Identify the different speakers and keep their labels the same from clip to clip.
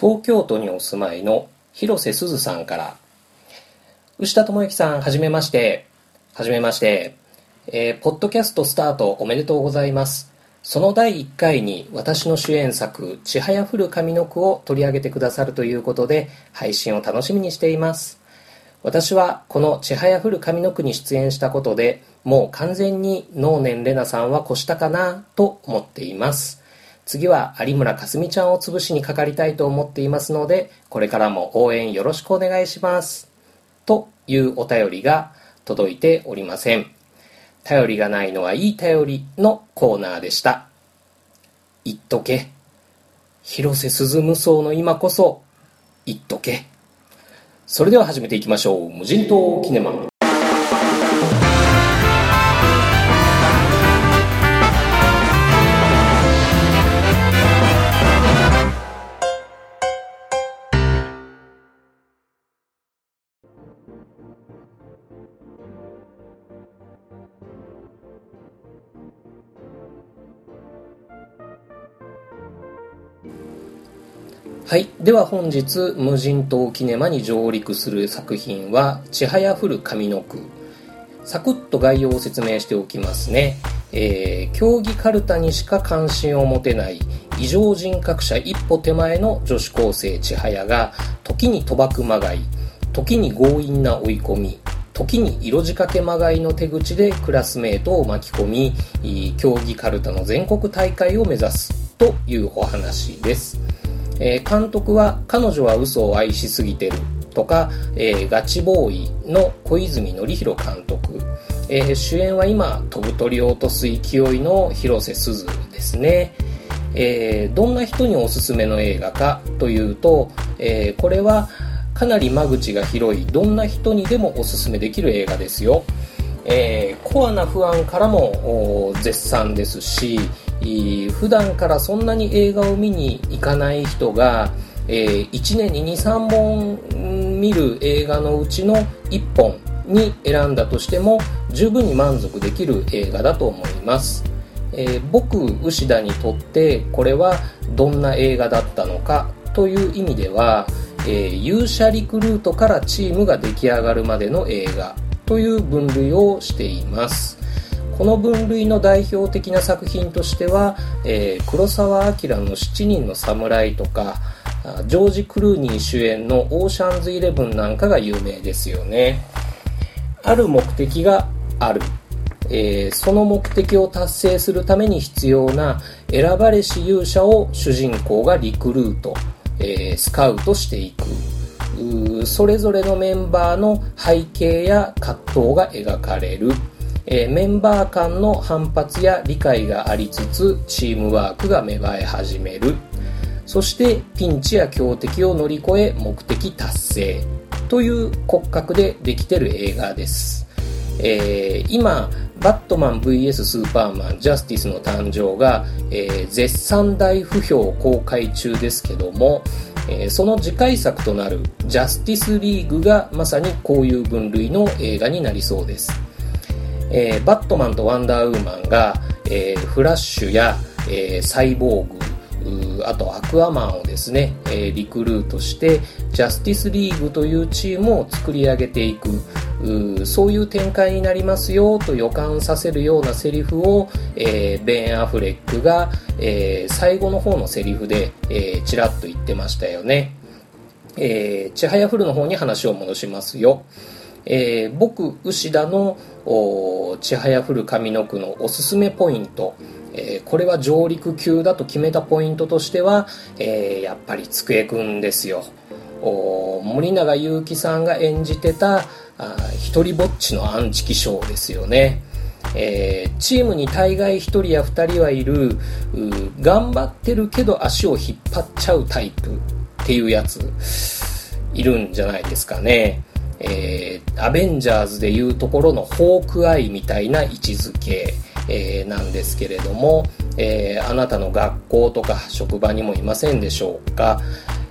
Speaker 1: 東京都にお住まいの広瀬すずさんから。牛田智之さんはじめまして。はじめまして。えーポッドキャストスタートおめでとうございます。その第1回に私の主演作「ちはやふる上の句」を取り上げてくださるということで配信を楽しみにしています。私はこの「ちはやふる上の句」に出演したことでもう完全に能年玲奈さんは越したかなと思っています。次は有村架純ちゃんを潰しにかかりたいと思っていますのでこれからも応援よろしくお願いします。というお便りが届いておりません。頼りがないのはいい頼りのコーナーでした。言っとけ。広瀬すず無双の今こそ言っとけ。それでは始めていきましょう。無人島キネマはい。では本日、無人島キネマに上陸する作品は、ちはやふる上の句。サクッと概要を説明しておきますね。えー競技カルタにしか関心を持てない異常人格者一歩手前の女子高生千早が時に賭博まがい時に強引な追い込み時に色仕掛けまがいの手口でクラスメートを巻き込み競技カルタの全国大会を目指すというお話です。えー監督は「彼女は嘘を愛しすぎてる」とか、えーガチボーイの小泉紀弘監督、えー主演は今飛ぶ鳥を落とす勢いの広瀬すずですね、えーどんな人におすすめの映画かというと、えこれはかなり間口が広いどんな人にでもおすすめできる映画ですよ。えコアなファンからも絶賛ですし普段からそんなに映画を見に行かない人が、え1年に23本見る映画のうちの1本に選んだとしても十分に満足できる映画だと思います、えー僕牛田にとってこれはどんな映画だったのかという意味では、えー勇者リクルートからチームが出来上がるまでの映画という分類をしています。この分類の代表的な作品としては、えー黒澤明の「七人の侍」とかジョージ・クルーニー主演の「オーシャンズイレブン」なんかが有名ですよね。ある目的がある、えーその目的を達成するために必要な選ばれし勇者を主人公がリクルート、えースカウトしていく。それぞれのメンバーの背景や葛藤が描かれる、えーメンバー間の反発や理解がありつつチームワークが芽生え始める。そしてピンチや強敵を乗り越え目的達成という骨格でできてる映画です、えー今バットマン VS スーパーマンジャスティスの誕生が、えー絶賛大不評公開中ですけども、えーその次回作となるジャスティスリーグがまさにこういう分類の映画になりそうです。えーバットマンとワンダーウーマンが、えーフラッシュや、えーサイボーグあとアクアマンをですね、えーリクルートしてジャスティスリーグというチームを作り上げていくうそういう展開になりますよと予感させるようなセリフを、えーベン・アフレックが、えー最後の方のセリフで、えーちらっと言ってましたよねえー、ちはやふるの方に話を戻しますよ。えー僕、牛田のおちはやふる上の句のおすすめポイント、えーこれは上陸級だと決めたポイントとしては、えーやっぱり机くんですよ。お森永祐希さんが演じてたあ一人ぼっちのアンチ気象ですよね。えーチームに大概1人や2人はいる頑張ってるけど足を引っ張っちゃうタイプっていうやついるんじゃないですかね。えーアベンジャーズでいうところのホークアイみたいな位置づけ、えーなんですけれども、えーあなたの学校とか職場にもいませんでしょうか、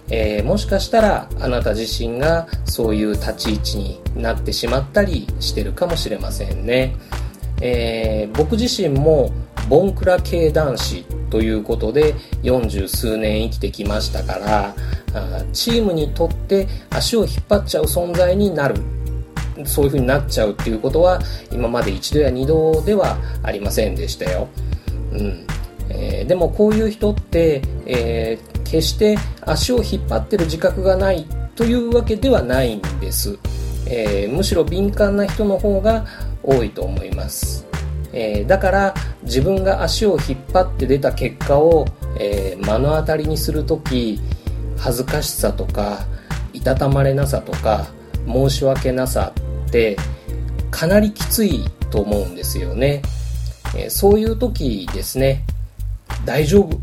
Speaker 1: えー、もしかしたらあなた自身がそういう立ち位置になってしまったりしてるかもしれませんね、え、僕自身もボンクラ系男子ということで40数年生きてきましたからチームにとって足を引っ張っちゃう存在になるそういう風になっちゃうっていうことは今まで一度や二度ではありませんでしたよ。うん。えー、でもこういう人って、えー、決して足を引っ張ってる自覚がないというわけではないんです、えー、むしろ敏感な人の方が多いと思います、えだから自分が足を引っ張って出た結果を、え目の当たりにする時恥ずかしさとかいたたまれなさとか申し訳なさってかなりきついと思うんですよね、えそういう時ですね大丈夫。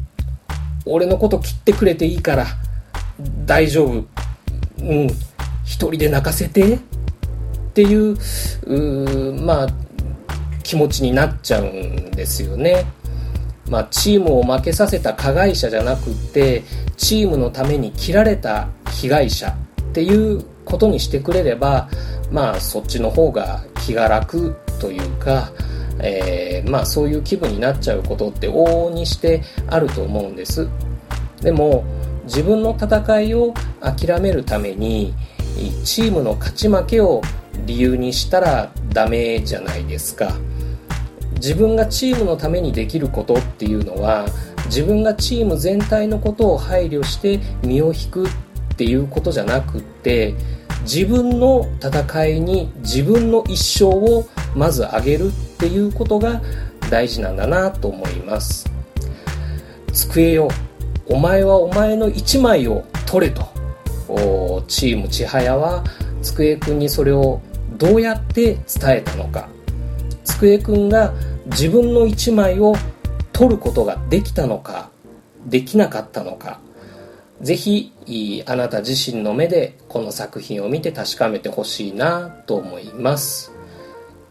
Speaker 1: 俺のこと切ってくれていいから大丈夫。うん。一人で泣かせてっていうまあ気持ちになっちゃうんですよね。まあ、チームを負けさせた加害者じゃなくてチームのために切られた被害者っていうことにしてくれればまあそっちの方が気が楽というか、えー、まあそういう気分になっちゃうことって往々にしてあると思うんです。でも自分の戦いを諦めるためにチームの勝ち負けを理由にしたらダメじゃないですか。自分がチームのためにできることっていうのは自分がチーム全体のことを配慮して身を引くっていうことじゃなくって自分の戦いに自分の一生をまず上げるっていうことが大事なんだなと思います。机よお前はお前の一枚を取れと。チーム千早は机くんにそれをどうやって伝えたのか。机くんが自分の1枚を取ることができたのかできなかったのか。ぜひあなた自身の目でこの作品を見て確かめてほしいなと思います。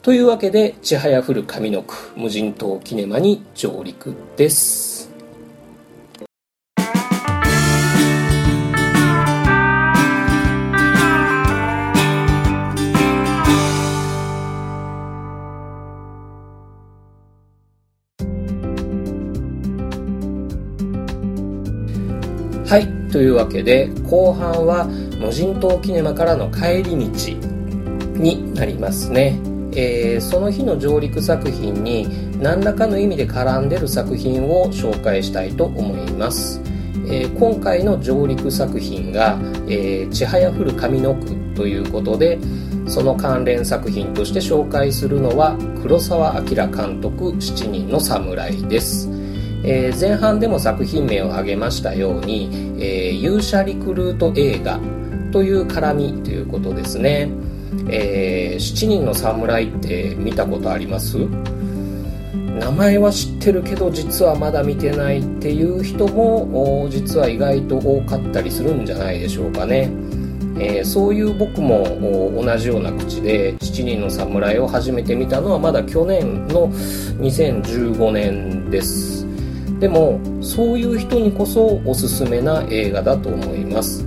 Speaker 1: というわけで「ちはやふる上の句無人島キネマ」に上陸です。というわけで後半は無人島キネマからの帰り道になりますね、えー、その日の上陸作品に何らかの意味で絡んでる作品を紹介したいと思います、えー、今回の上陸作品が「えー、ちはやふる上の句」ということでその関連作品として紹介するのは黒澤明監督「七人の侍」です。えー、前半でも作品名を挙げましたように、えー、勇者リクルート映画という絡みということですね、えー、7人の侍って見たことあります？名前は知ってるけど実はまだ見てないっていう人も実は意外と多かったりするんじゃないでしょうかね、えー、そういう僕も同じような口で「7人の侍」を初めて見たのはまだ去年の2015年です。でもそういう人にこそおすすめな映画だと思います。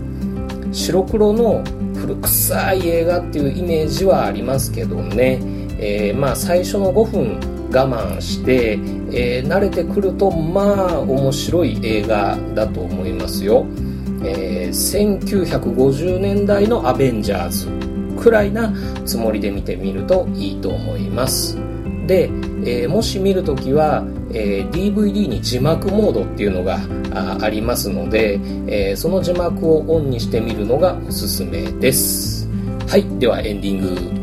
Speaker 1: 白黒の古臭い映画っていうイメージはありますけどね、えー、まあ最初の5分我慢して、えー、慣れてくるとまあ面白い映画だと思いますよ、えー、1950年代のアベンジャーズくらいなつもりで見てみるといいと思います。で、えー、もし見るときは、えー、DVD に字幕モードっていうのがあありますので、えー、その字幕をオンにしてみるのがおすすめです。はいではエンディング。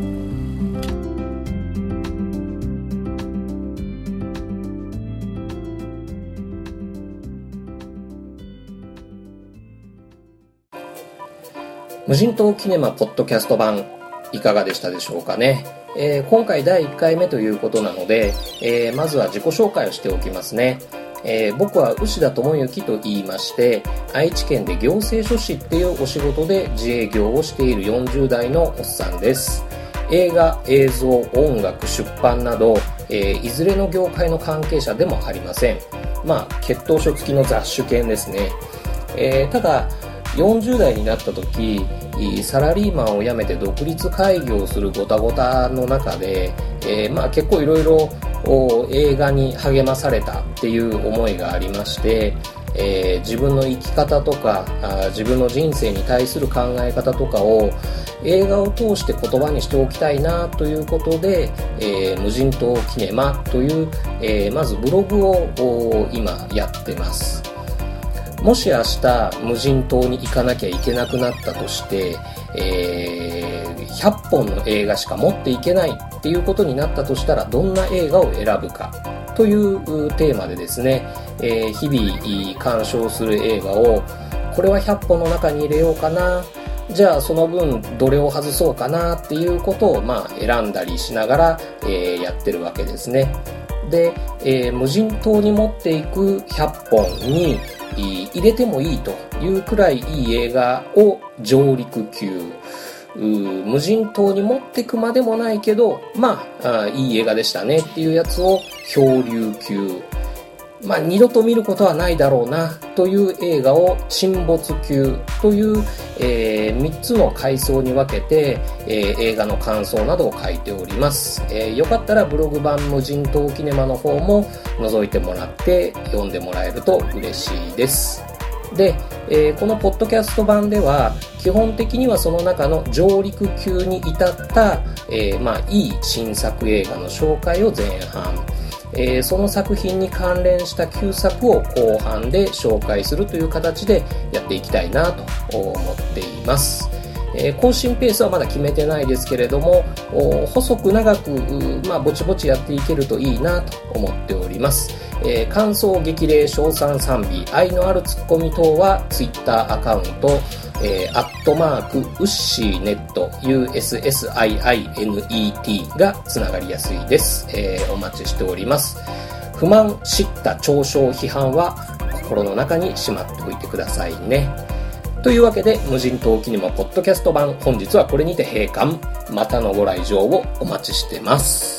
Speaker 1: 無人島キネマポッドキャスト版いかがでしたでしょうかね？えー、今回第1回目ということなので、えー、まずは自己紹介をしておきますね。えー、僕は牛田智之と言いまして愛知県で行政書士っていうお仕事で自営業をしている40代のおっさんです。映画映像音楽出版など、えー、いずれの業界の関係者でもありません。まあ血統書付きの雑種犬ですね、えー、ただ40代になった時サラリーマンを辞めて独立開業するごたごたの中で、えー、まあ、結構いろいろ映画に励まされたっていう思いがありまして、えー、自分の生き方とかあ自分の人生に対する考え方とかを映画を通して言葉にしておきたいなということで、えー、無人島キネマという、え、まずブログを今やってます。もし明日無人島に行かなきゃいけなくなったとして、えー、100本の映画しか持っていけないっていうことになったとしたらどんな映画を選ぶか？というテーマでですね、えー、日々鑑賞する映画をこれは100本の中に入れようかなじゃあその分どれを外そうかなっていうことをまあ選んだりしながら、えー、やってるわけですね。で、えー、無人島に持っていく100本に入れてもいいというくらいいい映画を上陸級無人島に持ってくまでもないけどまあいい映画でしたねっていうやつを漂流級。まあ、二度と見ることはないだろうなという映画を沈没級という、えー、3つの階層に分けて、えー、映画の感想などを書いております、えー、よかったらブログ版無人島キネマの方も覗いてもらって読んでもらえると嬉しいです。で、えー、このポッドキャスト版では基本的にはその中の上陸級に至った、えー、まあいい新作映画の紹介を前半えー、その作品に関連した旧作を後半で紹介するという形でやっていきたいなと思っています。え、更新ペースはまだ決めてないですけれども、細く長く、まあ、ぼちぼちやっていけるといいなと思っております。えー、感想、激励、称賛、賛美、愛のあるツッコミ等は Twitter アカウント、えー、アットマーク、ウッシーネット、USSIINET がつながりやすいです。えー、お待ちしております。不満、知った、嘲笑、批判は心の中にしまっておいてくださいね。というわけで、無人島キネマポッドキャスト版、本日はこれにて閉館。またのご来場をお待ちしてます。